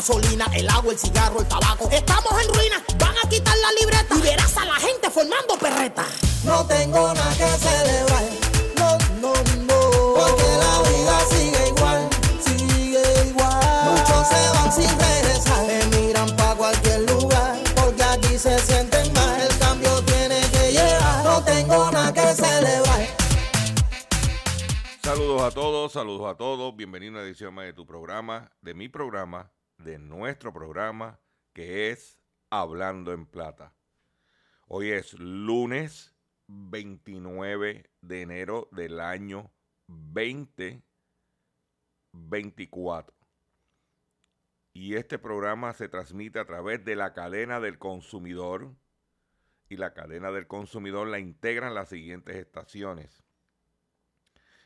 Gasolina, el agua, el cigarro, el tabaco. Estamos en ruinas, van a quitar la libreta y verás a la gente formando perreta. No tengo nada que celebrar. No, no, no. Porque la vida sigue igual, sigue igual. Muchos se van sin regresar. Emigran para cualquier lugar. Porque aquí se sienten mal. El cambio tiene que llegar. No tengo nada que celebrar. Saludos a todos, saludos a todos. Bienvenido a una edición más de tu programa, de mi programa, de nuestro programa, que es Hablando en Plata. Hoy es lunes 29 de enero del año 2024. Y este programa se transmite a través de la cadena del consumidor. Y la cadena del consumidor la integran las siguientes estaciones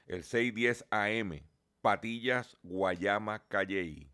el 610 AM, Patillas, Guayama, Calley,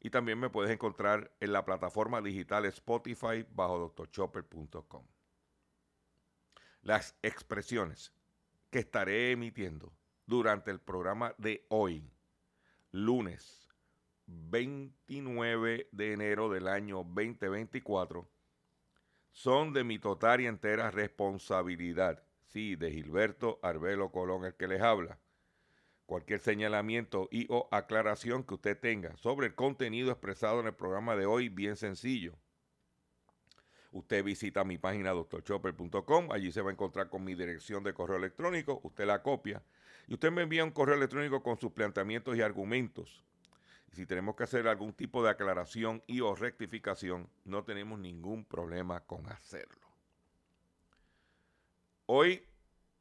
Y también me puedes encontrar en la plataforma digital Spotify bajo drchopper.com. Las expresiones que estaré emitiendo durante el programa de hoy, lunes 29 de enero del año 2024, son de mi total y entera responsabilidad. Sí, de Gilberto Arbelo Colón, el que les habla. Cualquier señalamiento y o aclaración que usted tenga sobre el contenido expresado en el programa de hoy, bien sencillo. Usted visita mi página doctorchopper.com, allí se va a encontrar con mi dirección de correo electrónico, usted la copia y usted me envía un correo electrónico con sus planteamientos y argumentos. Si tenemos que hacer algún tipo de aclaración y o rectificación, no tenemos ningún problema con hacerlo. Hoy,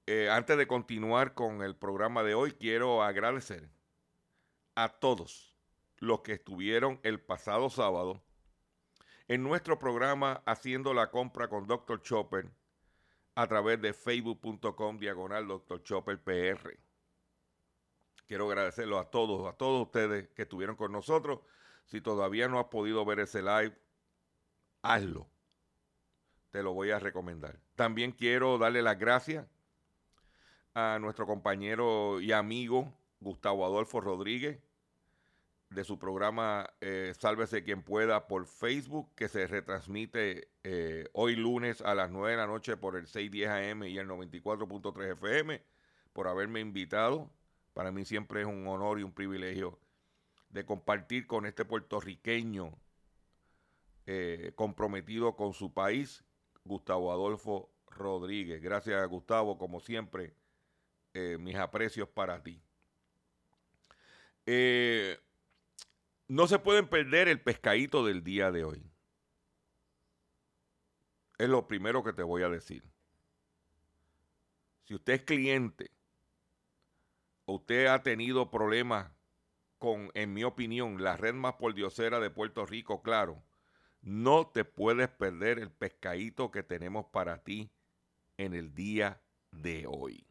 eh, antes de continuar con el programa de hoy, quiero agradecer a todos los que estuvieron el pasado sábado en nuestro programa Haciendo la compra con Dr. Chopper a través de facebook.com diagonal Dr. Chopper PR. Quiero agradecerlo a todos, a todos ustedes que estuvieron con nosotros. Si todavía no has podido ver ese live, hazlo. Te lo voy a recomendar. También quiero darle las gracias a nuestro compañero y amigo Gustavo Adolfo Rodríguez de su programa eh, Sálvese quien pueda por Facebook, que se retransmite eh, hoy lunes a las 9 de la noche por el 610 AM y el 94.3 FM, por haberme invitado. Para mí siempre es un honor y un privilegio de compartir con este puertorriqueño eh, comprometido con su país, Gustavo Adolfo Rodríguez. Gracias, Gustavo, como siempre, mis aprecios para ti. Eh, no se pueden perder el pescadito del día de hoy. Es lo primero que te voy a decir. Si usted es cliente o usted ha tenido problemas con, en mi opinión, la red más pordiosera de Puerto Rico, claro, no te puedes perder el pescadito que tenemos para ti en el día de hoy.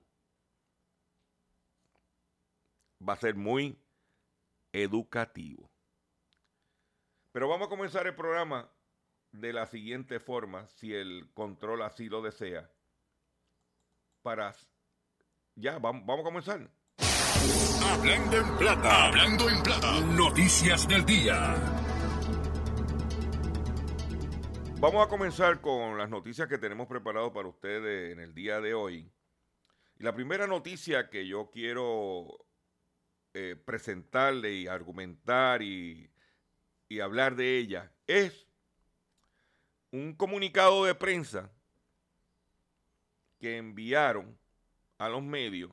Va a ser muy educativo. Pero vamos a comenzar el programa de la siguiente forma, si el control así lo desea. Para... Ya, vamos, vamos a comenzar. Hablando en plata, hablando en plata, noticias del día. Vamos a comenzar con las noticias que tenemos preparado para ustedes en el día de hoy. Y la primera noticia que yo quiero eh, presentarle y argumentar y y hablar de ella es un comunicado de prensa que enviaron a los medios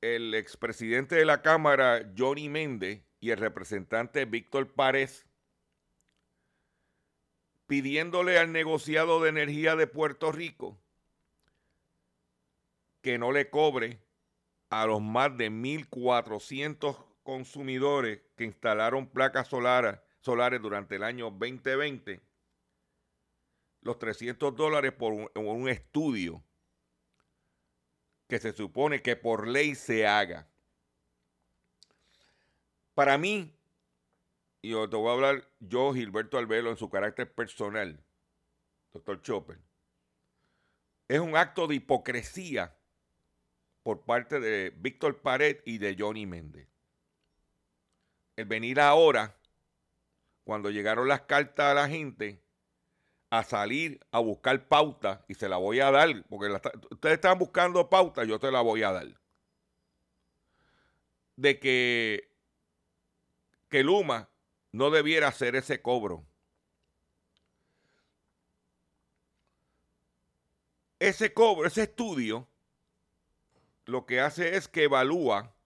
el expresidente de la Cámara, Johnny Méndez, y el representante Víctor Párez, pidiéndole al negociado de energía de Puerto Rico que no le cobre a los más de 1.400 consumidores que instalaron placas solares, solares durante el año 2020 los 300 dólares por un, estudio que se supone que por ley se haga. Para mí, y te voy a hablar yo, Gilberto Albelo, en su carácter personal, doctor Chopper, es un acto de hipocresía por parte de Víctor Pared y de Johnny Méndez el venir ahora, cuando llegaron las cartas a la gente, a salir a buscar pauta, y se la voy a dar, porque ustedes están buscando pauta, yo te la voy a dar. De que, que Luma no debiera hacer ese cobro. Ese cobro, ese estudio, lo que hace es que evalúa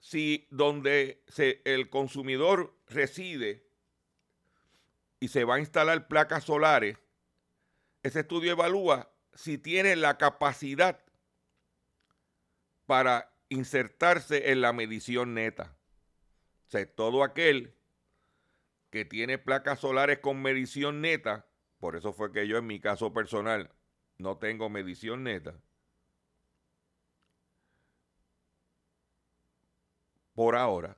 si donde el consumidor reside y se va a instalar placas solares, ese estudio evalúa si tiene la capacidad para insertarse en la medición neta. O sea, todo aquel que tiene placas solares con medición neta, por eso fue que yo en mi caso personal no tengo medición neta, por ahora,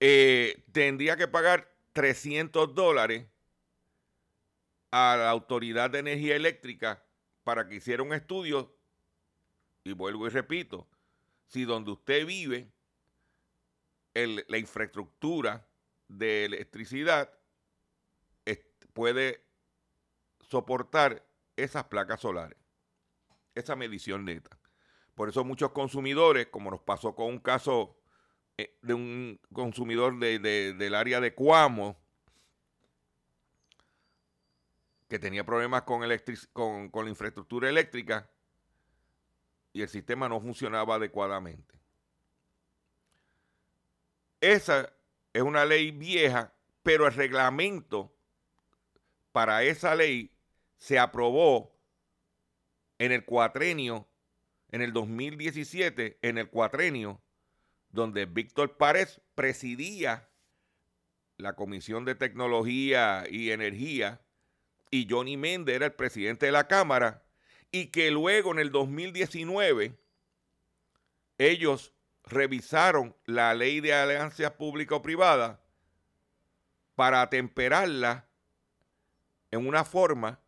eh, tendría que pagar 300 dólares a la Autoridad de Energía Eléctrica para que hiciera un estudio. Y vuelvo y repito, si donde usted vive, la infraestructura de electricidad puede soportar esas placas solares, esa medición neta. Por eso muchos consumidores, como nos pasó con un caso eh, de un consumidor del área de Cuamo, que tenía problemas con, con, la infraestructura eléctrica, y el sistema no funcionaba adecuadamente. Esa es una ley vieja, pero el reglamento para esa ley se aprobó en el cuatrenio, en el 2017, en el cuatrenio, donde Víctor Párez presidía la Comisión de Tecnología y Energía y Johnny Méndez era el presidente de la Cámara y que luego en el 2019 ellos revisaron la ley de alianzas público-privada para atemperarla en una forma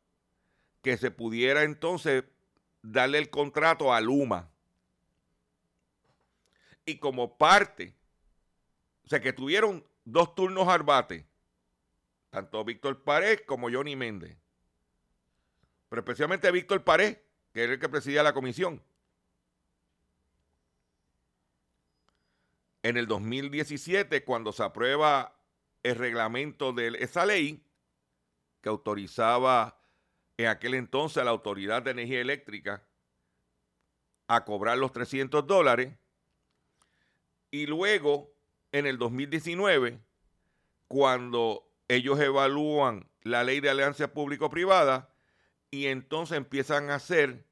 que se pudiera entonces darle el contrato a Luma. Y como parte, o sea que tuvieron dos turnos al bate, tanto Víctor Pared como Johnny Méndez. Pero especialmente Víctor Pared, que era el que presidía la comisión. En el 2017, cuando se aprueba el reglamento de esa ley, que autorizaba en aquel entonces a la Autoridad de Energía Eléctrica a cobrar los 300 dólares, y luego en el 2019, cuando ellos evalúan la ley de alianza público-privada y entonces empiezan a hacer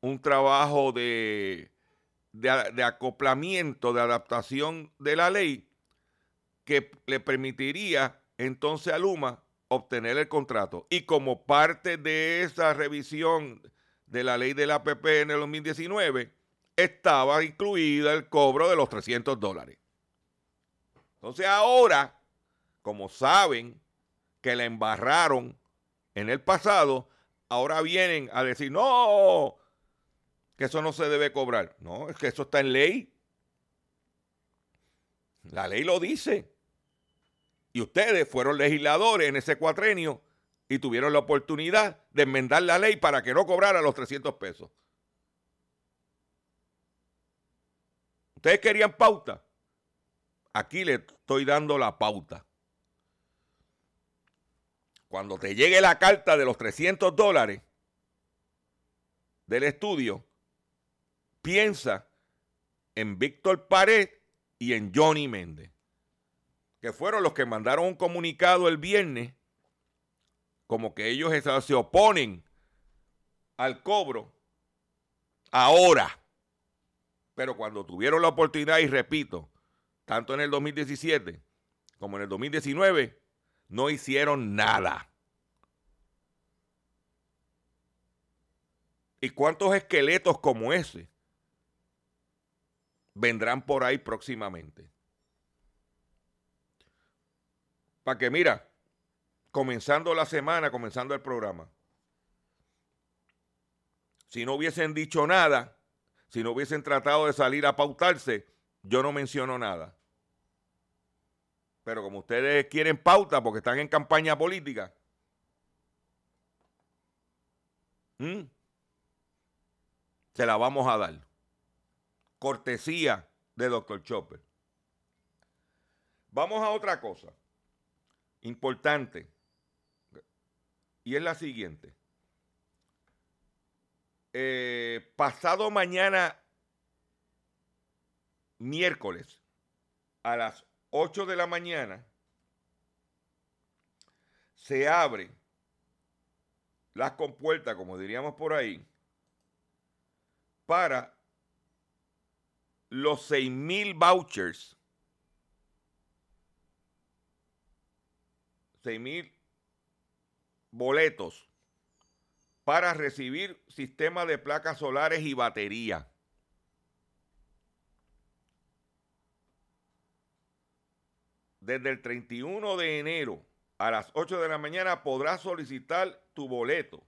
un trabajo de, de, acoplamiento, de adaptación de la ley que le permitiría entonces a Luma obtener el contrato. Y como parte de esa revisión de la ley del APP en el 2019, estaba incluida el cobro de los 300 dólares. Entonces ahora, como saben que la embarraron en el pasado, ahora vienen a decir, no, que eso no se debe cobrar. No, es que eso está en ley. La ley lo dice. Y ustedes fueron legisladores en ese cuatrenio y tuvieron la oportunidad de enmendar la ley para que no cobrara los 300 pesos. Ustedes querían pauta. Aquí le estoy dando la pauta. Cuando te llegue la carta de los 300 dólares del estudio, piensa en Víctor Pared y en Johnny Méndez, que fueron los que mandaron un comunicado el viernes, como que ellos se oponen al cobro ahora. Pero cuando tuvieron la oportunidad, y repito, tanto en el 2017 como en el 2019, no hicieron nada. ¿Y cuántos esqueletos como ese vendrán por ahí próximamente? Para que mira, comenzando la semana, comenzando el programa, si no hubiesen dicho nada, si no hubiesen tratado de salir a pautarse, yo no menciono nada. Pero como ustedes quieren pauta porque están en campaña política, se la vamos a dar. Cortesía de Dr. Chopper. Vamos a otra cosa importante. Y es la siguiente. Eh, pasado mañana, miércoles, a las 8 de la mañana, se abre las compuertas, como diríamos por ahí, para los 6 mil vouchers, 6 mil boletos para recibir sistema de placas solares y batería. Desde el 31 de enero a las 8 de la mañana podrás solicitar tu boleto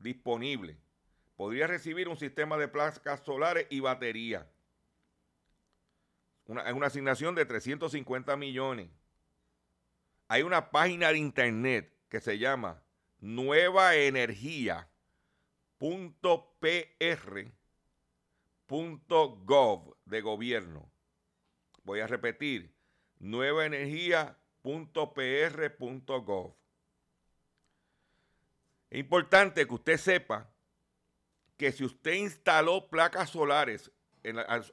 disponible. Podrías recibir un sistema de placas solares y batería. Una, una asignación de 350 millones. Hay una página de internet que se llama nuevaenergia.pr.gov de gobierno. Voy a repetir, nuevaenergia.pr.gov. Es importante que usted sepa que si usted instaló placas solares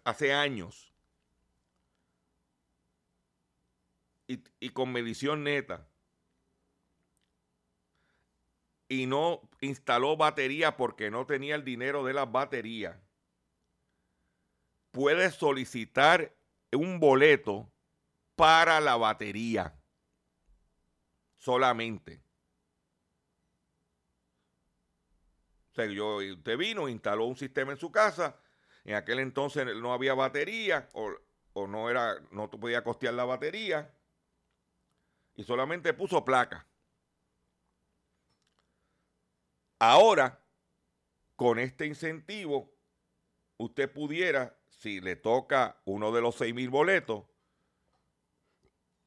hace años y, con medición neta. Y no instaló batería porque no tenía el dinero de las baterías, puede solicitar un boleto para la batería. Solamente. O sea, yo, usted vino, instaló un sistema en su casa, en aquel entonces no había batería o, o no era, no podía costear la batería y solamente puso placa. Ahora, con este incentivo, usted pudiera, si le toca uno de los seis mil boletos,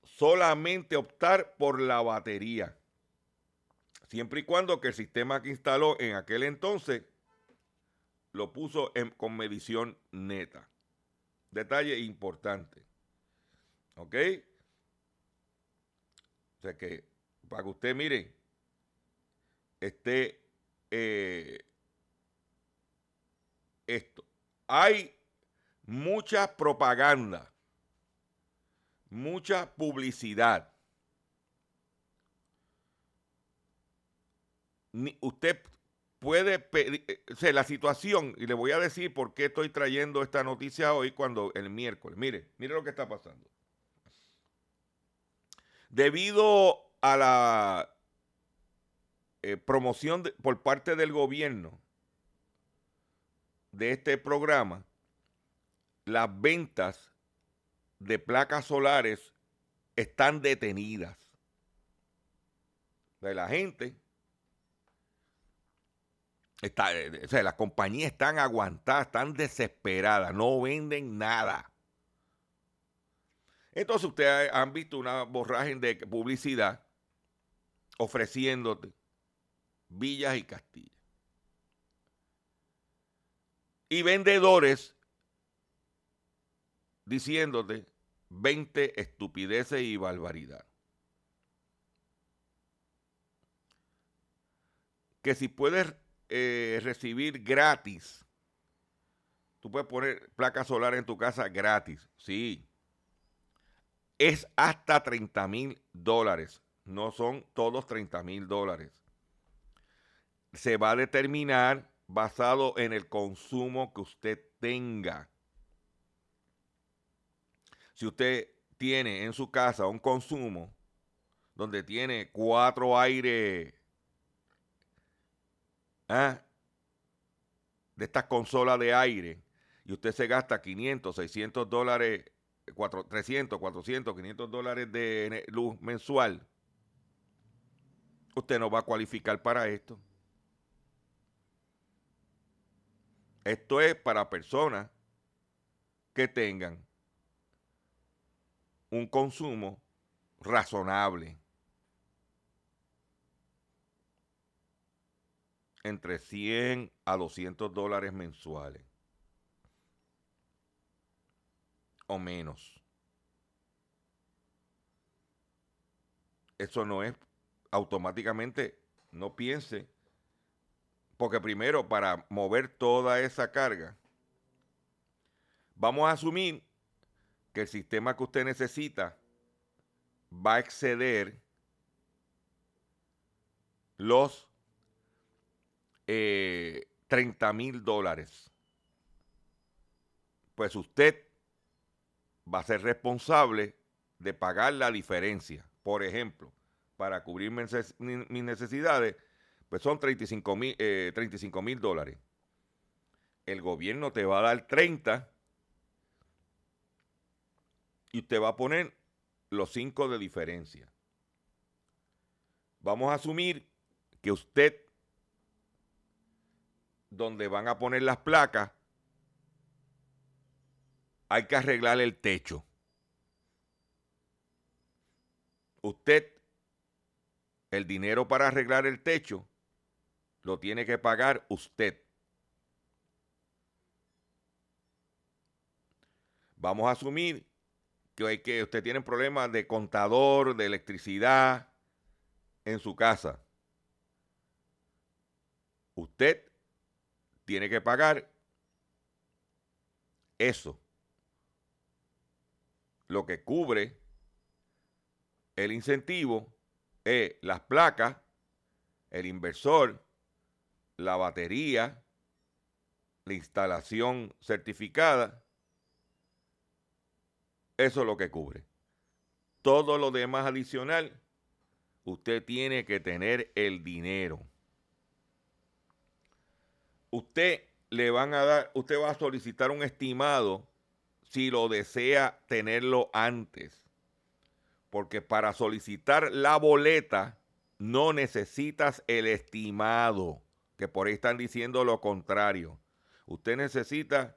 solamente optar por la batería. Siempre y cuando que el sistema que instaló en aquel entonces lo puso con medición neta. Detalle importante. ¿Ok? O sea que, para que usted mire, esté eh, esto. Hay mucha propaganda, mucha publicidad. usted puede pedir, eh, o sea, la situación, y le voy a decir por qué estoy trayendo esta noticia hoy cuando el miércoles. Mire, mire lo que está pasando. Debido a la eh, promoción por parte del gobierno de este programa, las ventas de placas solares están detenidas. De la gente, está, eh, o sea, las compañías están aguantadas, están desesperadas, no venden nada. Entonces ustedes han visto una borraje de publicidad ofreciéndote Villas y Castilla. Y vendedores diciéndote 20 estupideces y barbaridad. Que si puedes eh, recibir gratis, tú puedes poner placa solar en tu casa gratis, sí. Es hasta 30 mil dólares, no son todos 30 mil dólares se va a determinar basado en el consumo que usted tenga. Si usted tiene en su casa un consumo donde tiene cuatro aires ¿ah? de estas consolas de aire y usted se gasta 500, 600 dólares, 300, 400, 500 dólares de luz mensual, usted no va a cualificar para esto. Esto es para personas que tengan un consumo razonable. Entre 100 a 200 dólares mensuales. O menos. Eso no es automáticamente, no piense porque primero, para mover toda esa carga, vamos a asumir que el sistema que usted necesita va a exceder los 30 eh, mil dólares. Pues usted va a ser responsable de pagar la diferencia. Por ejemplo, para cubrir mis necesidades, pues son 35 mil eh, mil dólares. El gobierno te va a dar 30 y usted va a poner los 5 de diferencia. Vamos a asumir que usted, donde van a poner las placas, hay que arreglar el techo. Usted, el dinero para arreglar el techo, lo tiene que pagar usted. Vamos a asumir que, hay que usted tiene problemas de contador, de electricidad en su casa. Usted tiene que pagar eso. Lo que cubre el incentivo es las placas, el inversor, la batería, la instalación certificada. Eso es lo que cubre. Todo lo demás adicional, usted tiene que tener el dinero. Usted le van a dar, usted va a solicitar un estimado si lo desea tenerlo antes. Porque para solicitar la boleta no necesitas el estimado, que por ahí están diciendo lo contrario. Usted necesita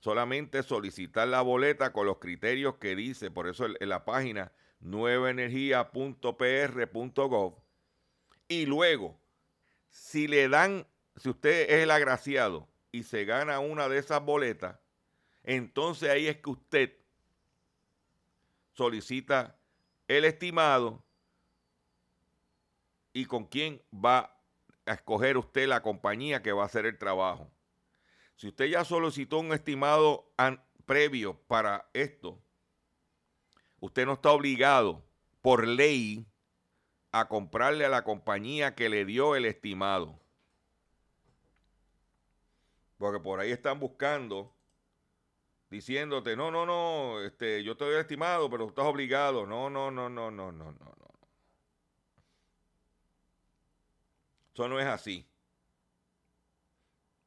solamente solicitar la boleta con los criterios que dice, por eso en la página nuevaenergia.pr.gov. Y luego, si le dan, si usted es el agraciado y se gana una de esas boletas, entonces ahí es que usted solicita el estimado y con quién va a escoger usted la compañía que va a hacer el trabajo. Si usted ya solicitó un estimado previo para esto, usted no está obligado por ley a comprarle a la compañía que le dio el estimado. Porque por ahí están buscando, diciéndote, no, no, no, este, yo te doy estimado, pero estás obligado. No, no, no, no, no, no, no, no. Eso no es así.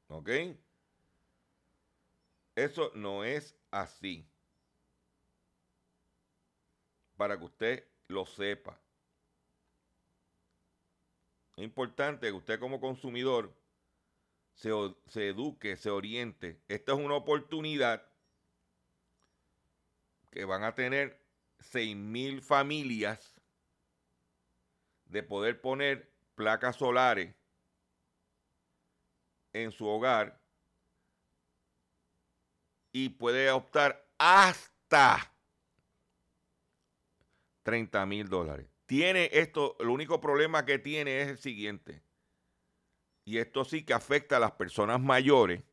¿Ok? Eso no es así. Para que usted lo sepa. Es importante que usted como consumidor se, se eduque, se oriente. Esta es una oportunidad que van a tener 6 mil familias de poder poner placas solares en su hogar y puede optar hasta 30 mil dólares. Tiene esto, el único problema que tiene es el siguiente, y esto sí que afecta a las personas mayores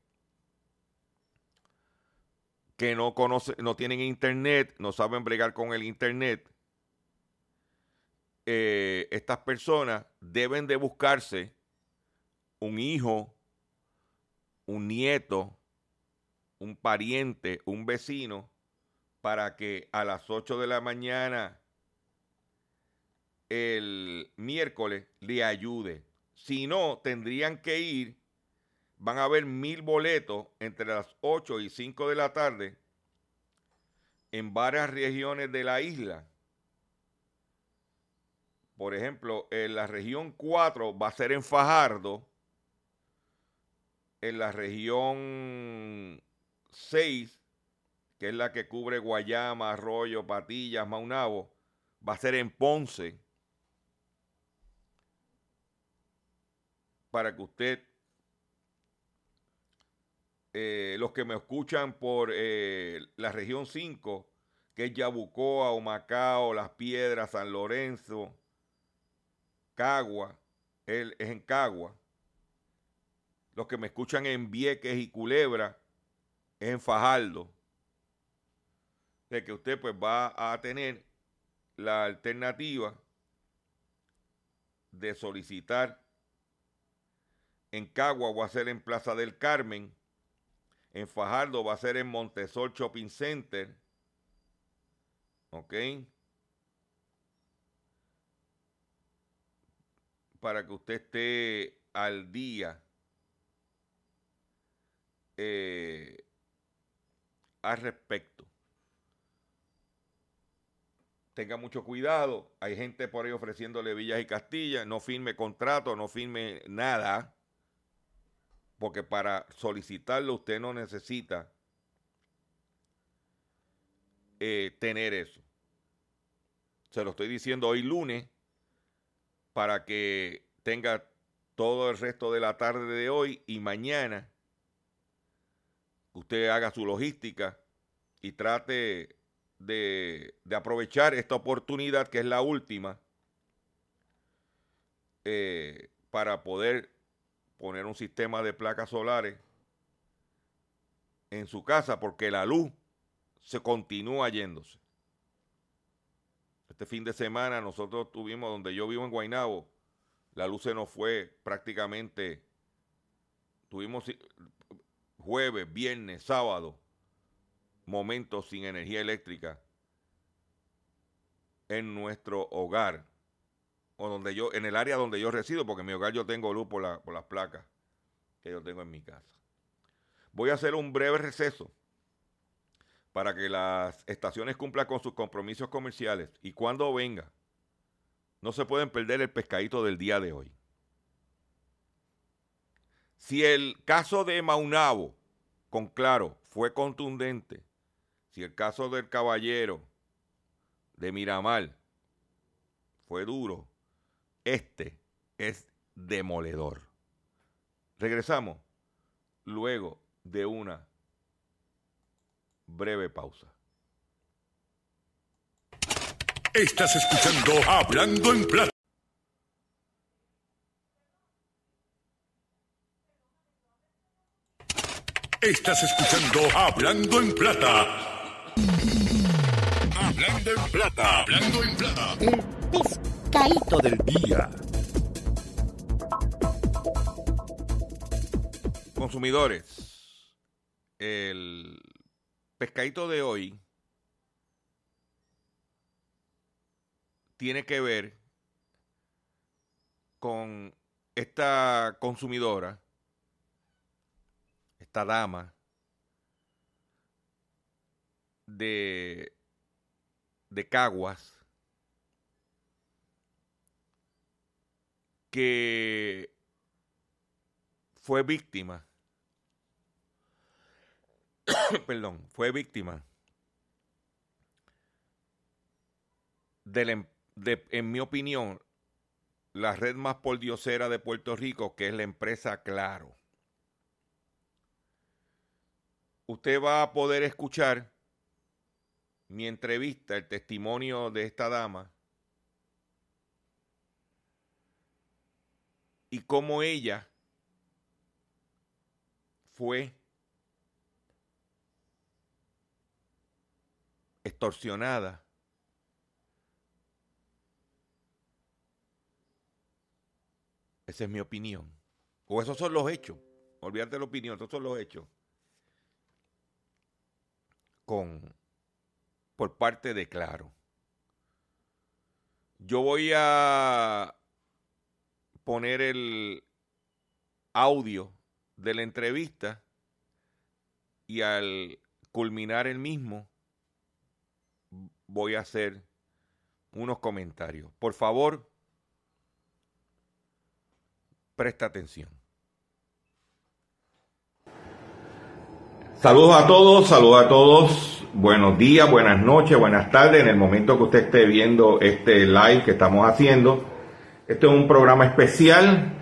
que no conocen, no tienen internet, no saben bregar con el internet. Eh, estas personas deben de buscarse un hijo, un nieto, un pariente, un vecino, para que a las 8 de la mañana el miércoles le ayude. Si no, tendrían que ir, van a haber mil boletos entre las 8 y 5 de la tarde en varias regiones de la isla. Por ejemplo, en la región 4 va a ser en Fajardo. En la región 6, que es la que cubre Guayama, Arroyo, Patillas, Maunabo, va a ser en Ponce. Para que usted, eh, los que me escuchan por eh, la región 5, que es Yabucoa, Humacao, Las Piedras, San Lorenzo, Cagua, él es en Cagua. Los que me escuchan en Vieques y Culebra, en Fajardo, de que usted pues va a tener la alternativa de solicitar en Cagua va a ser en Plaza del Carmen, en Fajardo va a ser en Montesol Shopping Center, ¿ok? Para que usted esté al día. Eh, al respecto. Tenga mucho cuidado. Hay gente por ahí ofreciéndole villas y castillas. No firme contrato, no firme nada. Porque para solicitarlo usted no necesita eh, tener eso. Se lo estoy diciendo hoy lunes para que tenga todo el resto de la tarde de hoy y mañana usted haga su logística y trate de, aprovechar esta oportunidad que es la última eh, para poder poner un sistema de placas solares en su casa porque la luz se continúa yéndose. Este fin de semana nosotros tuvimos, donde yo vivo en Guaynabo, la luz se nos fue prácticamente, tuvimos jueves, viernes, sábado, momentos sin energía eléctrica en nuestro hogar o donde yo, en el área donde yo resido, porque en mi hogar yo tengo luz por, la, por las placas que yo tengo en mi casa. Voy a hacer un breve receso para que las estaciones cumplan con sus compromisos comerciales y cuando venga, no se pueden perder el pescadito del día de hoy. Si el caso de Maunabo, con claro, fue contundente, si el caso del caballero de Miramar fue duro, este es demoledor. Regresamos luego de una breve pausa. Estás escuchando Hablando en Plata. Estás escuchando Hablando en Plata. Hablando en Plata. Hablando en Plata. El pescadito del día. Consumidores, el pescadito de hoy tiene que ver con esta consumidora, esta dama de, de Caguas, que fue víctima perdón, fue víctima em, de, en mi opinión, la red más pordiosera de Puerto Rico, que es la empresa Claro. Usted va a poder escuchar mi entrevista, el testimonio de esta dama y cómo ella fue extorsionada. Esa es mi opinión. O esos son los hechos. Olvídate de la opinión, esos son los hechos. Con por parte de Claro. Yo voy a poner el audio de la entrevista y al culminar el mismo voy a hacer unos comentarios. Por favor, presta atención. Saludos a todos, saludos a todos. Buenos días, buenas noches, buenas tardes. En el momento que usted esté viendo este live que estamos haciendo, este es un programa especial.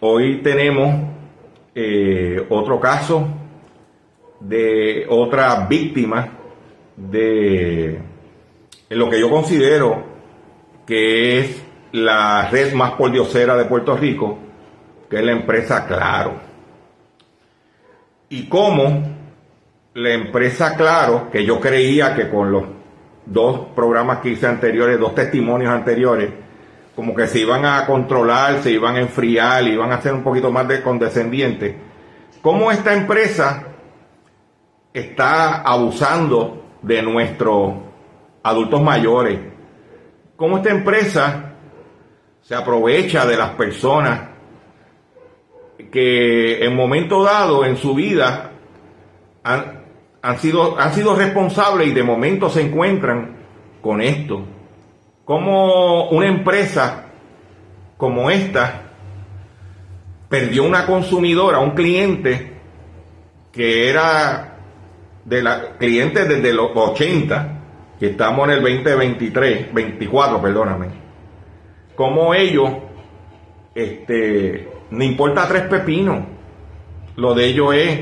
Hoy tenemos eh, otro caso de otra víctima de lo que yo considero que es la red más pordiosera de Puerto Rico, que es la empresa Claro. Y cómo la empresa Claro, que yo creía que con los dos programas que hice anteriores, dos testimonios anteriores, como que se iban a controlar, se iban a enfriar, iban a ser un poquito más de condescendientes. Cómo esta empresa está abusando de nuestro adultos mayores. Cómo esta empresa se aprovecha de las personas que en momento dado en su vida han, sido, han sido responsables y de momento se encuentran con esto. Como una empresa como esta perdió una consumidora, un cliente que era de la cliente desde los 80 que estamos en el 2023, 24, perdóname, como ellos, este, no importa tres pepinos, lo de ellos es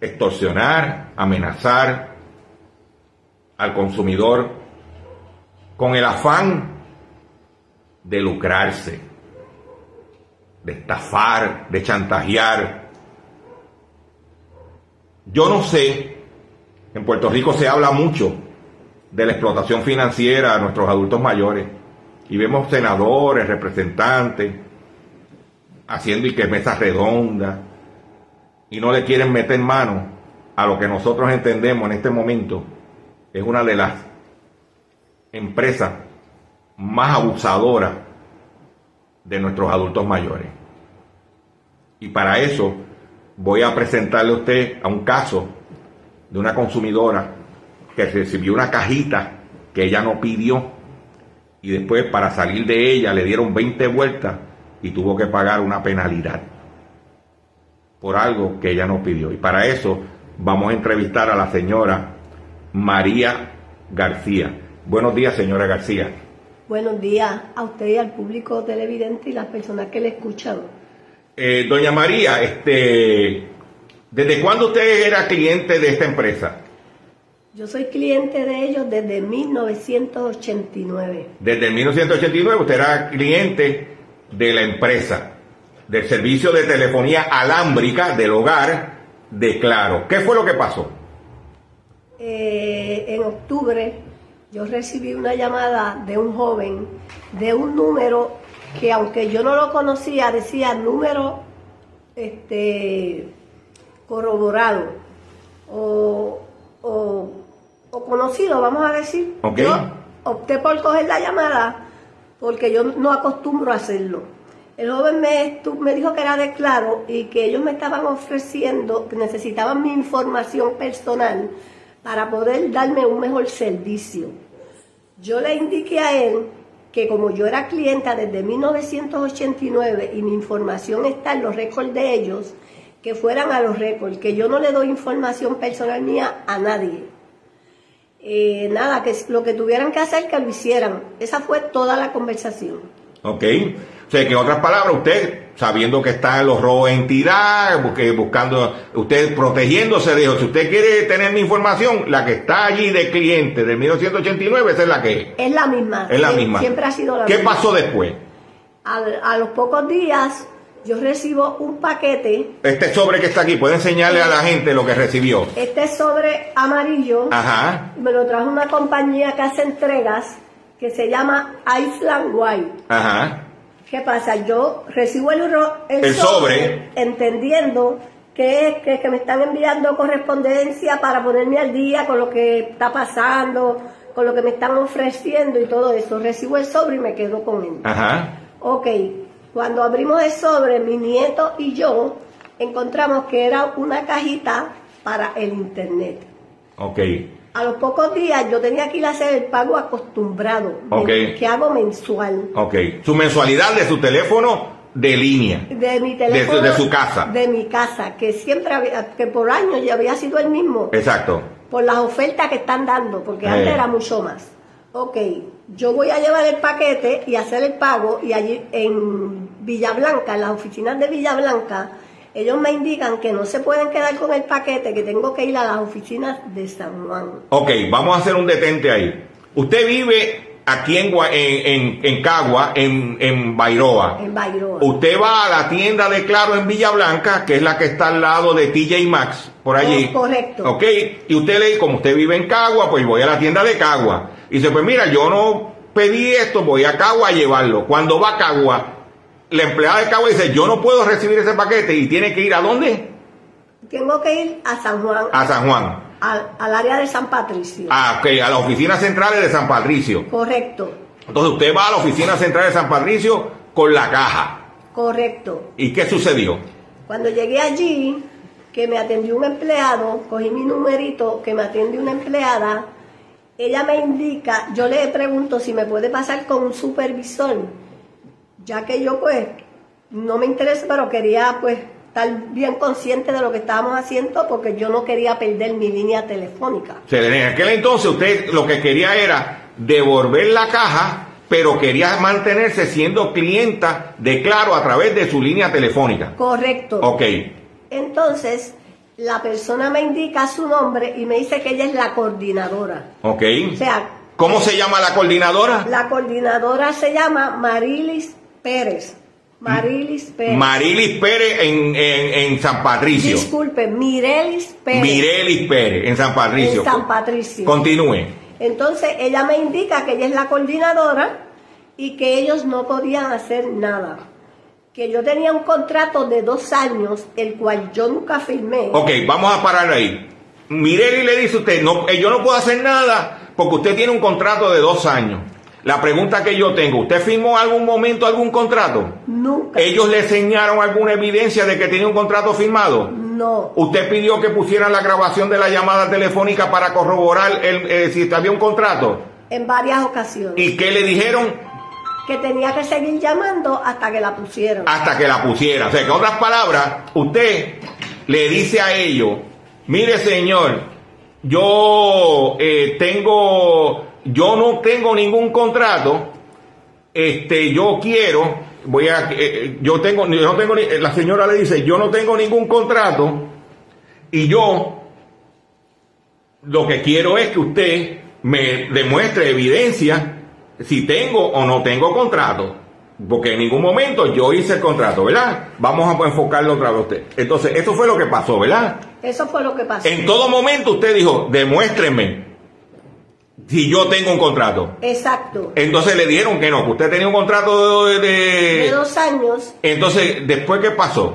extorsionar, amenazar al consumidor con el afán de lucrarse. de estafar, de chantajear. Yo no sé, en Puerto Rico se habla mucho de la explotación financiera a nuestros adultos mayores y vemos senadores, representantes, haciendo y que mesas redondas y no le quieren meter mano a lo que nosotros entendemos en este momento es una de las empresas más abusadoras de nuestros adultos mayores. Y para eso voy a presentarle a usted a un caso de una consumidora que recibió una cajita que ella no pidió y después para salir de ella le dieron 20 vueltas y tuvo que pagar una penalidad por algo que ella no pidió. Y para eso vamos a entrevistar a la señora María García. Buenos días, señora García. Buenos días a usted y al público televidente y las personas que le escuchan. Eh, doña María, este, ¿desde cuándo usted era cliente de esta empresa? Yo soy cliente de ellos desde 1989. Desde 1989 usted era cliente de la empresa, del servicio de telefonía alámbrica del hogar de Claro. ¿Qué fue lo que pasó? Eh, en octubre yo recibí una llamada de un joven de un número que aunque yo no lo conocía decía número este corroborado o, o- o conocido vamos a decir Ok. yo opté por coger la llamada porque yo no acostumbro a hacerlo el joven me, me dijo que era de claro y que ellos me estaban ofreciendo que necesitaban mi información personal para poder darme un mejor servicio yo le indiqué a él que como yo era clienta desde 1989 y mi información está en los récords de ellos, que fueran a los récords, que yo no le doy información personal mía a nadie. Eh, nada, que lo que tuvieran que hacer, que lo hicieran. Esa fue toda la conversación. ¿Ok? O sea, que en otras palabras, usted, sabiendo que está en los robos de entidad, buscando, usted protegiéndose, dijo, si usted quiere tener mi información, la que está allí de cliente de 1989, esa es la que es. Es la misma. Es la misma. Siempre ha sido la ¿Qué misma. pasó después? Al- a los pocos días, yo recibo un paquete, Este sobre que está aquí, puede enseñarle a la gente lo que recibió. este sobre amarillo. Ajá, Me lo trajo una compañía que hace entregas que se llama Island White. ajá. ¿Qué pasa? Yo recibo el, ro- el, El sobre. entendiendo que que, que me están enviando correspondencia para ponerme al día con lo que está pasando, con lo que me están ofreciendo y todo eso. Recibo el sobre y me quedo con él. Ajá. Ok, cuando abrimos el sobre, mi nieto y yo encontramos que era una cajita para el internet. Ok. A los pocos días yo tenía que ir a hacer el pago acostumbrado, Ok. que hago mensual. Ok. Su mensualidad de su teléfono de línea. De mi teléfono. de su casa. De mi casa, que siempre había, que por años ya había sido el mismo, Exacto. por las ofertas que están dando, porque Eh. antes era mucho más. Ok, yo voy a llevar el paquete y hacer el pago, y allí en Villa Blanca, en las oficinas de Villa Blanca, ellos me indican que no se pueden quedar con el paquete, que tengo que ir a las oficinas de San Juan. Ok, vamos a hacer un detente ahí. Usted vive aquí en, en, en- en Cagua, en, en Bairoa. En Bairoa. Usted va a la tienda de Claro en Villa Blanca, que es la que está al lado de TJ Maxx, por allí. Oh, correcto. Ok, y usted le como usted vive en Cagua, pues voy a la tienda de Cagua. Y dice, pues mira, yo no pedí esto, voy a Cagua a llevarlo. Cuando va a Cagua, la empleada de Cagua dice, yo no puedo recibir ese paquete y tiene que ir a dónde? Tengo que ir a San Juan, A San Juan. al, al área de San Patricio. Ah, ok, a las oficinas centrales de San Patricio. Correcto, Entonces usted va a la oficina central de San Patricio con la caja. correcto. ¿Y qué sucedió? Cuando llegué allí, que me atendió un empleado, cogí mi numerito, que me atiende una empleada, ella me indica, yo le pregunto si me puede pasar con un supervisor, ya que yo pues no me interesa, pero quería pues estar bien consciente de lo que estábamos haciendo porque yo no quería perder mi línea telefónica. En aquel entonces usted lo que quería era devolver la caja, pero quería mantenerse siendo clienta de Claro a través de su línea telefónica. Correcto. Ok, Entonces, la persona me indica su nombre y me dice que ella es la coordinadora. ok. O sea, ¿Cómo se llama la coordinadora? La coordinadora se llama Marilis Pérez. Marilis Pérez. Marilis Pérez en, en, en San Patricio. Disculpe, Mirelis Pérez. Mirelis Pérez en San Patricio. En San Patricio. Continúe. Entonces ella me indica que ella es la coordinadora y que ellos no podían hacer nada. Que yo tenía un contrato de dos años, el cual yo nunca firmé. Ok, vamos a parar ahí. Mirelis le dice a usted, no, eh, yo no puedo hacer nada porque usted tiene un contrato de dos años. La pregunta que yo tengo, ¿usted firmó algún momento algún contrato? Nunca. ¿Ellos le enseñaron alguna evidencia de que tenía un contrato firmado? No. ¿Usted pidió que pusieran la grabación de la llamada telefónica para corroborar el, eh, si había un contrato? En varias ocasiones. ¿Y qué le dijeron? Que tenía que seguir llamando hasta que la pusieran. Hasta que la pusiera. O sea, que en otras palabras, usted le dice a ellos, mire señor, yo eh, tengo, yo no tengo ningún contrato, este, yo quiero, voy a, eh, eh, yo tengo, yo no tengo, ni- la señora le dice, yo no tengo ningún contrato y yo lo que quiero es que usted me demuestre evidencia si tengo o no tengo contrato. Porque en ningún momento yo hice el contrato, ¿verdad? Vamos a enfocarlo otra vez a usted. Entonces, eso fue lo que pasó, ¿verdad? Eso fue lo que pasó. En todo momento usted dijo, demuéstrenme si yo tengo un contrato. Exacto. Entonces le dijeron que no, que usted tenía un contrato de... de- De dos años, Entonces, ¿después qué pasó?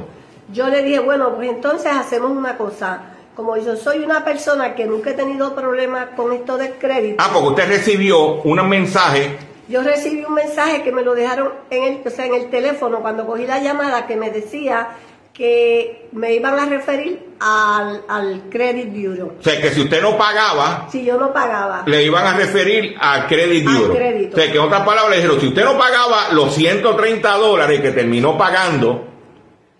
yo le dije, bueno, pues entonces hacemos una cosa. Como yo soy una persona que nunca he tenido problemas con esto del crédito, Ah, porque usted recibió un mensaje yo recibí un mensaje que me lo dejaron en el, o sea, en el teléfono cuando cogí la llamada que me decía que me iban a referir al, al Credit Bureau. O sea, que si usted no pagaba, Si yo no pagaba. le iban a referir al Credit Al Bureau. crédito. O sea, que en otras palabras le dijeron, si usted no pagaba los 130 dólares que terminó pagando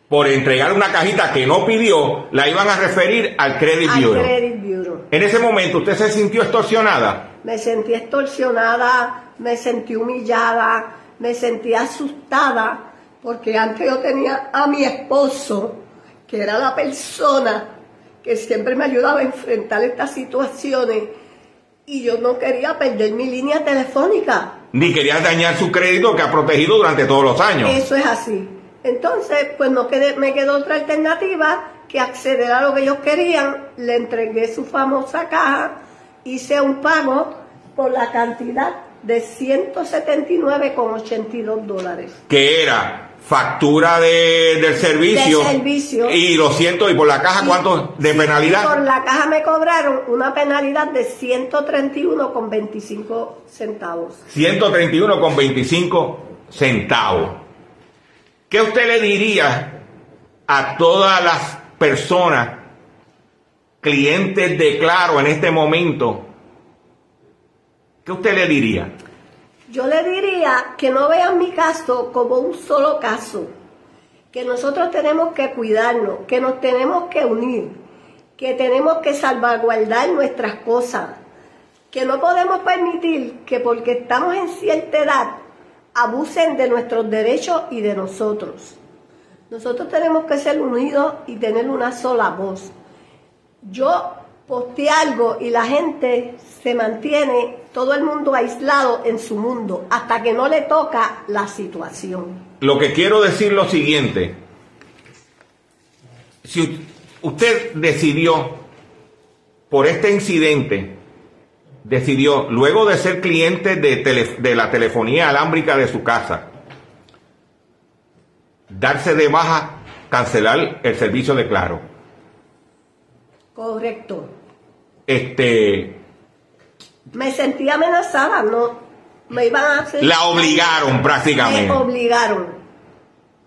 por entregar una cajita que no pidió, la iban a referir al Credit al Bureau. Credit Bureau. En ese momento, ¿usted se sintió extorsionada? Me sentí extorsionada, me sentí humillada, me sentí asustada, porque antes yo tenía a mi esposo, que era la persona que siempre me ayudaba a enfrentar estas situaciones, y yo no quería perder mi línea telefónica. Ni quería dañar su crédito que ha protegido durante todos los años. Eso es así. Entonces, pues no quedé, me quedó otra alternativa que acceder a lo que ellos querían. Le entregué su famosa caja, hice un pago por la cantidad de 179,82 dólares. Que era factura de- del servicio. De servicio. Y lo siento, y por la caja, ¿cuánto de penalidad? por la caja me cobraron una penalidad de 131,25 centavos. 131 con 25 centavos. ¿Qué usted le diría a todas las personas, clientes de Claro en este momento? ¿Qué usted le diría? Yo le diría que no vean mi caso como un solo caso, que nosotros tenemos que cuidarnos, que nos tenemos que unir, que tenemos que salvaguardar nuestras cosas, que no podemos permitir que porque estamos en cierta edad abusen de nuestros derechos y de nosotros. Nosotros tenemos que ser unidos y tener una sola voz. Yo posteé algo y la gente se mantiene, todo el mundo aislado en su mundo, hasta que no le toca la situación. Lo que quiero decir lo siguiente. Si usted decidió, por este incidente, decidió, luego de ser cliente de, tele- de la telefonía alámbrica de su casa, darse de baja, cancelar el servicio de Claro. Correcto. Este, Me sentí amenazada, no me iban a hacer... la obligaron Me prácticamente obligaron,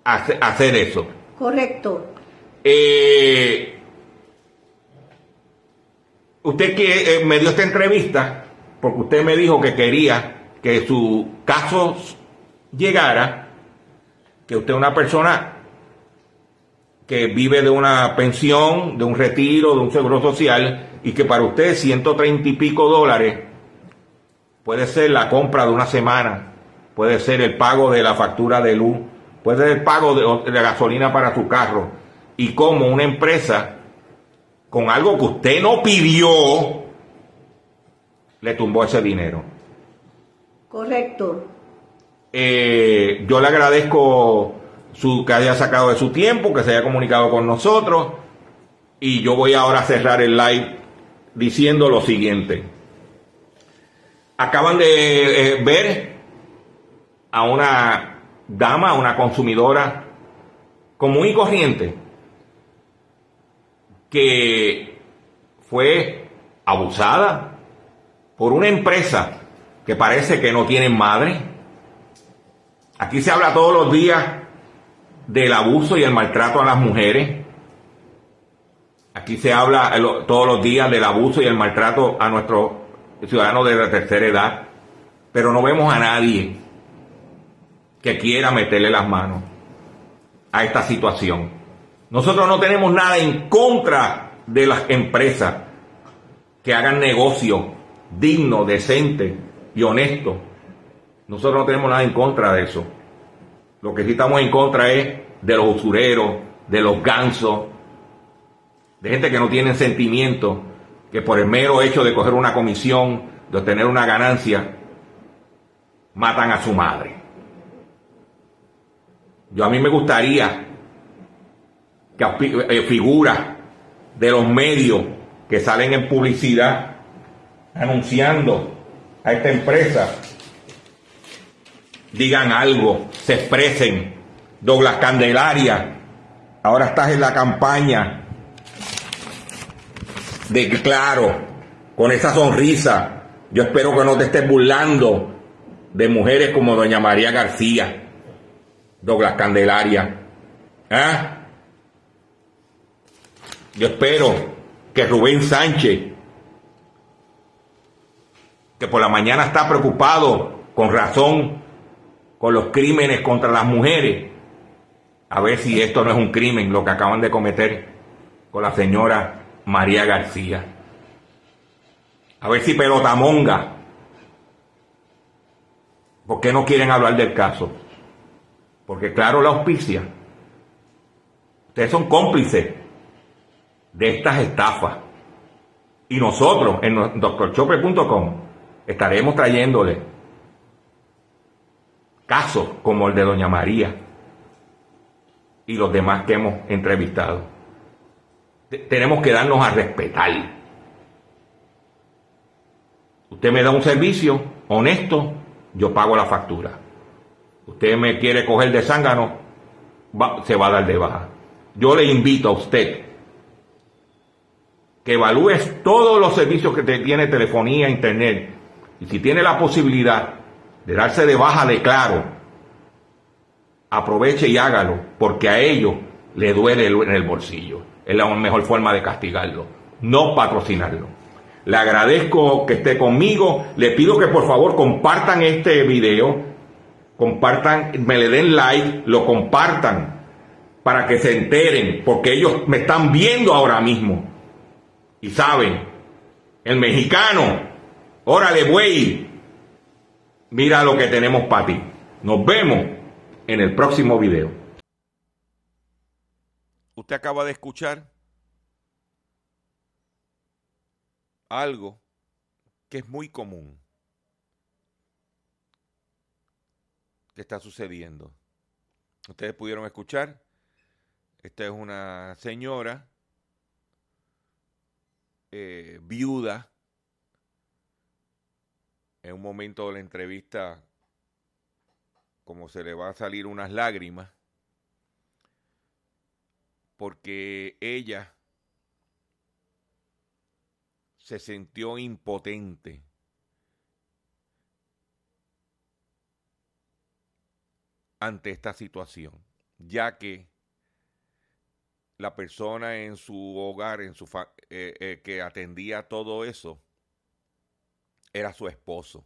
a hacer- a hacer eso. correcto. Eh, usted que eh, me dio esta entrevista porque usted me dijo que quería que su caso llegara, que usted es una persona que vive de una pensión, de un retiro, de un seguro social, y que para usted 130 y pico dólares puede ser la compra de una semana, puede ser el pago de la factura de luz, puede ser el pago de, de gasolina para su carro, y como una empresa con algo que usted no pidió, le tumbó ese dinero. Correcto. Eh, yo le agradezco su, que haya sacado de su tiempo, que se haya comunicado con nosotros. Y yo voy ahora a cerrar el live diciendo lo siguiente. Acaban de eh, ver a una dama, a una consumidora común y corriente, que fue abusada por una empresa que parece que no tiene madre. Aquí se habla todos los días del abuso y el maltrato a las mujeres. Aquí se habla todos los días del abuso y el maltrato a nuestros ciudadanos de la tercera edad, pero no vemos a nadie que quiera meterle las manos a esta situación. Nosotros no tenemos nada en contra de las empresas que hagan negocio digno, decente y honesto. Nosotros no tenemos nada en contra de eso. Lo que sí estamos en contra es de los usureros, de los gansos, de gente que no tiene sentimiento, que por el mero hecho de coger una comisión, de obtener una ganancia, matan a su madre. Yo a mí me gustaría que eh, figuras de los medios que salen en publicidad anunciando a esta empresa digan algo, se expresen. Douglas Candelaria, ahora estás en la campaña de claro, con esa sonrisa. Yo espero que no te estés burlando de mujeres como doña María García, Douglas Candelaria. ¿Ah? Yo espero que Rubén Sánchez, que por la mañana está preocupado con razón con los crímenes contra las mujeres, a ver si esto no es un crimen lo que acaban de cometer con la señora María García. A ver si pelotamonga. ¿Por qué no quieren hablar del caso? Porque claro, la auspicia. Ustedes son cómplices de estas estafas. Y nosotros en doctorchopper.com estaremos trayéndole casos como el de Doña María y los demás que hemos entrevistado. Tenemos que darnos a respetar. Usted me da un servicio honesto, yo pago la factura. Usted me quiere coger de zángano, se va a dar de baja. Yo le invito a usted que evalúes todos los servicios que tiene telefonía, internet, y si tiene la posibilidad de darse de baja de claro, aproveche y hágalo, porque a ellos le duele en el bolsillo. Es la mejor forma de castigarlo, no patrocinarlo. Le agradezco que esté conmigo, le pido que por favor compartan este video, compartan, me le den like, lo compartan para que se enteren, porque ellos me están viendo ahora mismo y saben, el mexicano, órale, güey, mira lo que tenemos para ti. Nos vemos en el próximo video. Usted acaba de escuchar algo que es muy común que está sucediendo. Ustedes pudieron escuchar, esta es una señora eh, viuda, en un momento de la entrevista, como se le va a salir unas lágrimas, porque ella se sintió impotente. ante esta situación, ya que la persona en su hogar, en su eh, eh, que atendía todo eso, era su esposo,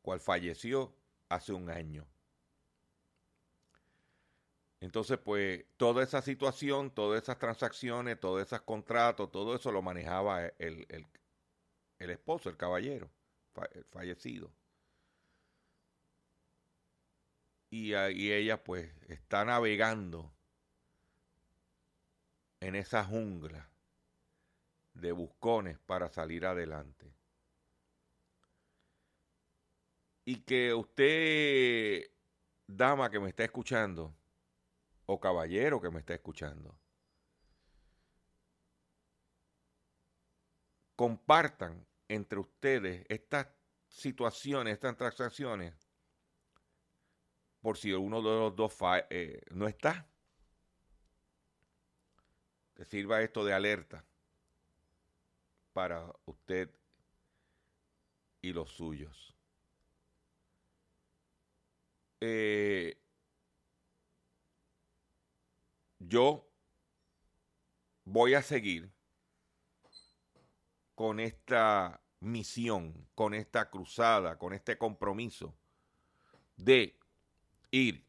cual falleció hace un año. Entonces, pues, toda esa situación, todas esas transacciones, todos esos contratos, todo eso lo manejaba el, el esposo, el caballero, fallecido. Y, y ella, pues, está navegando en esa jungla de buscones para salir adelante. Y que usted, dama que me está escuchando, o caballero que me está escuchando, compartan entre ustedes estas situaciones, estas transacciones, por si uno de los dos eh, no está. Que sirva esto de alerta para usted y los suyos. Eh, yo voy a seguir con esta misión, con esta cruzada, con este compromiso de ir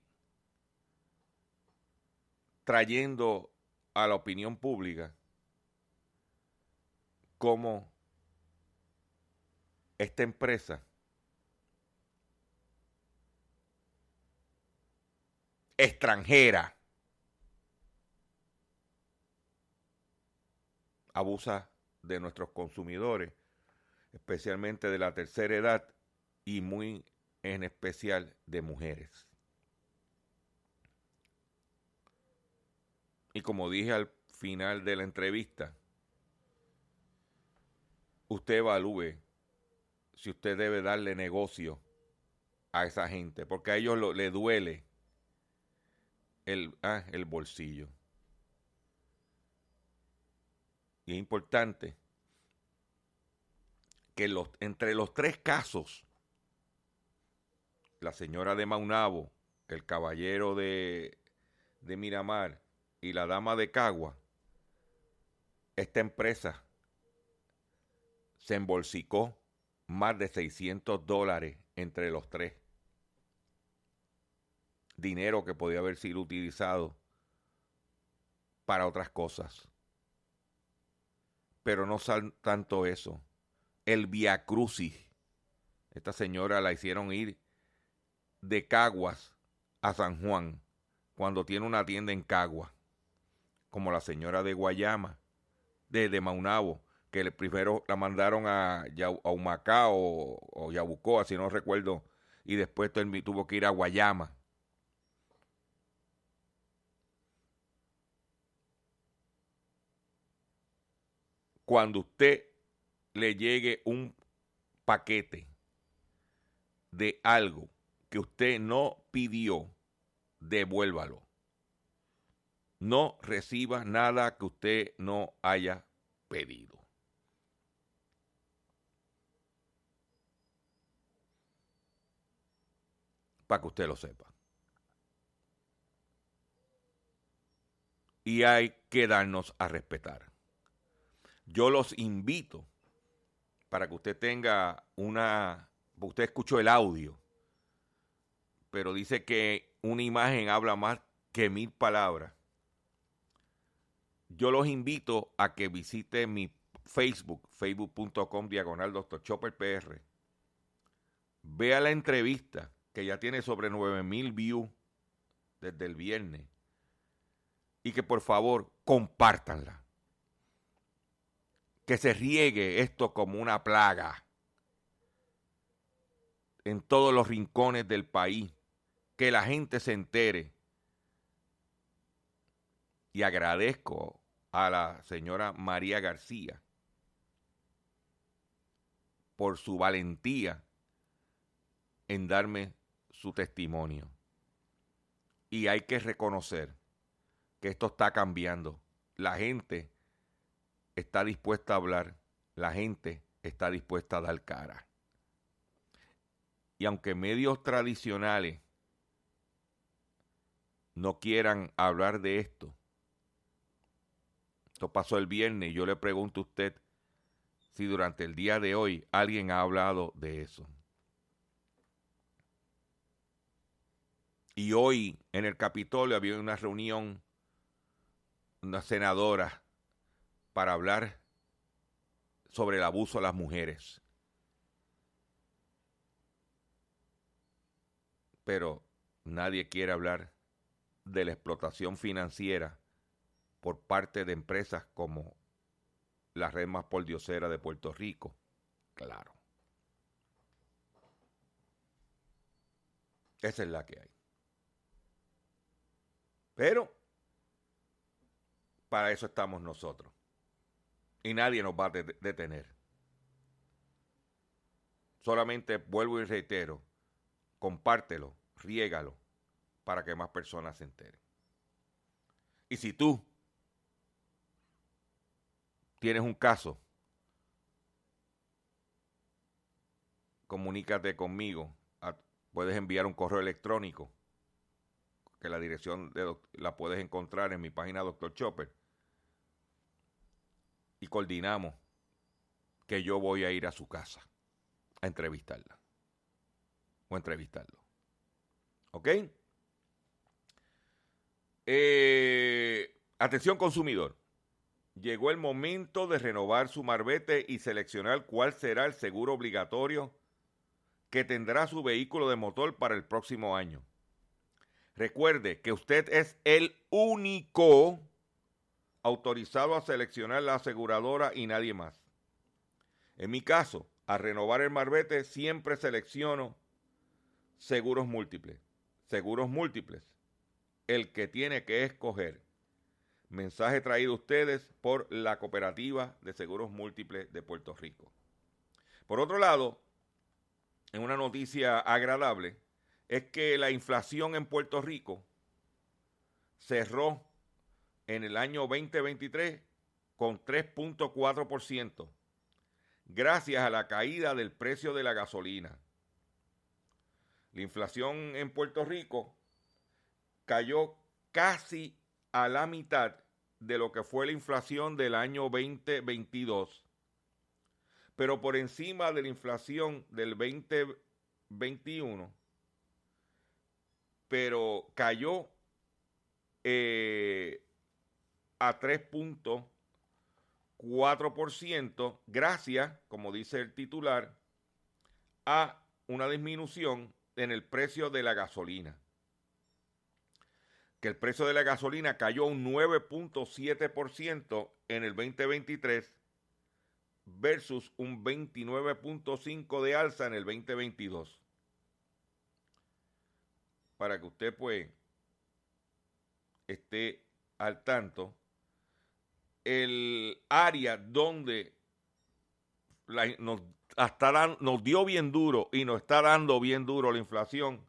trayendo a la opinión pública cómo esta empresa extranjera abusa de nuestros consumidores, especialmente de la tercera edad y muy en especial de mujeres. Y como dije al final de la entrevista, usted evalúe si usted debe darle negocio a esa gente, porque a ellos le duele el, ah, el bolsillo. Y es importante que los, entre los tres casos, la señora de Maunabo, el caballero de, de Miramar y la dama de Cagua, esta empresa se embolsicó más de 600 dólares entre los tres. Dinero que podía haber sido utilizado para otras cosas. Pero no tanto eso. El Via Crucis. Esta señora la hicieron ir de Caguas a San Juan cuando tiene una tienda en Caguas como la señora de Guayama, de, de Maunabo, que primero la mandaron a, a Humacao o, Yabucoa, si no recuerdo, y después tuvo que ir a Guayama. Cuando usted le llegue un paquete de algo que usted no pidió, devuélvalo no reciba nada que usted no haya pedido. Para que usted lo sepa. Y hay que darnos a respetar. Yo los invito para que usted tenga una... Usted escuchó el audio, pero dice que una imagen habla más que mil palabras yo los invito a que visiten mi Facebook, facebook.com diagonal Dr. Chopper PR. Vea la entrevista que ya tiene sobre 9000 views desde el viernes. Y que por favor compártanla. Que se riegue esto como una plaga en todos los rincones del país. Que la gente se entere. Y agradezco a la señora María García por su valentía en darme su testimonio. Y hay que reconocer que esto está cambiando. La gente está dispuesta a hablar, la gente está dispuesta a dar cara. Y aunque medios tradicionales no quieran hablar de esto, esto pasó el viernes yo le pregunto a usted si durante el día de hoy alguien ha hablado de eso. Y hoy en el Capitolio había una reunión, una senadora, para hablar sobre el abuso a las mujeres. Pero nadie quiere hablar de la explotación financiera por parte de empresas como la red más poldiosera de Puerto Rico. Claro. Esa es la que hay. Pero para eso estamos nosotros. Y nadie nos va a de- detener. Solamente vuelvo y reitero, compártelo, riégalo, para que más personas se enteren. Y si tú tienes un caso, comunícate conmigo. puedes enviar un correo electrónico, que la dirección la puedes encontrar en mi página Dr. Chopper. Y coordinamos que yo voy a ir a su casa a entrevistarla. O entrevistarlo. ¿Ok? Eh, atención consumidor. Llegó el momento de renovar su marbete y seleccionar cuál será el seguro obligatorio que tendrá su vehículo de motor para el próximo año. Recuerde que usted es el único autorizado a seleccionar la aseguradora y nadie más. En mi caso, al renovar el marbete siempre selecciono seguros múltiples. Seguros múltiples. El que tiene que escoger. Mensaje traído a ustedes por la Cooperativa de Seguros Múltiples de Puerto Rico. Por otro lado, en una noticia agradable, es que la inflación en Puerto Rico cerró en el año 2023 con 3.4%, gracias a la caída del precio de la gasolina. La inflación en Puerto Rico cayó casi a la mitad de lo que fue la inflación del año 2022, pero por encima de la inflación del 2021, pero cayó eh, a 3.4% gracias, como dice el titular, a una disminución en el precio de la gasolina. Que el precio de la gasolina cayó un 9.7% en el 2023 versus un 29.5% de alza en el 2022. Para que usted pues esté al tanto, el área donde la- nos, hasta nos dio bien duro y nos está dando bien duro la inflación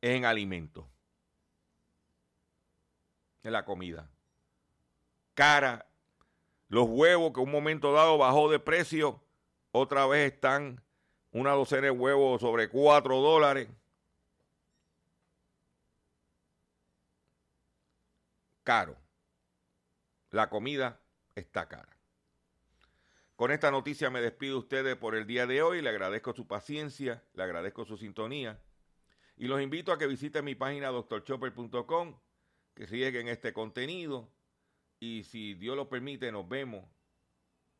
es en alimentos, en la comida. Cara, los huevos que un momento dado bajó de precio, otra vez están una docena de huevos sobre 4 dólares. Caro. La comida está cara. Con esta noticia me despido de ustedes por el día de hoy. Le agradezco su paciencia, le agradezco su sintonía. Y los invito a que visiten mi página doctorchopper.com, que siguen este contenido. Y si Dios lo permite, nos vemos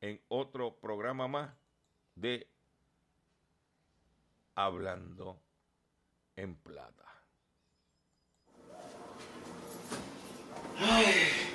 en otro programa más de Hablando en Plata. Yo,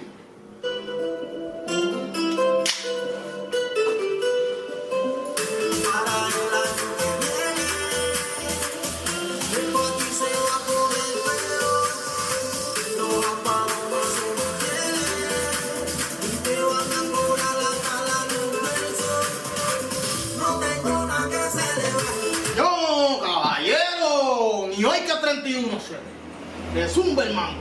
给送奔忙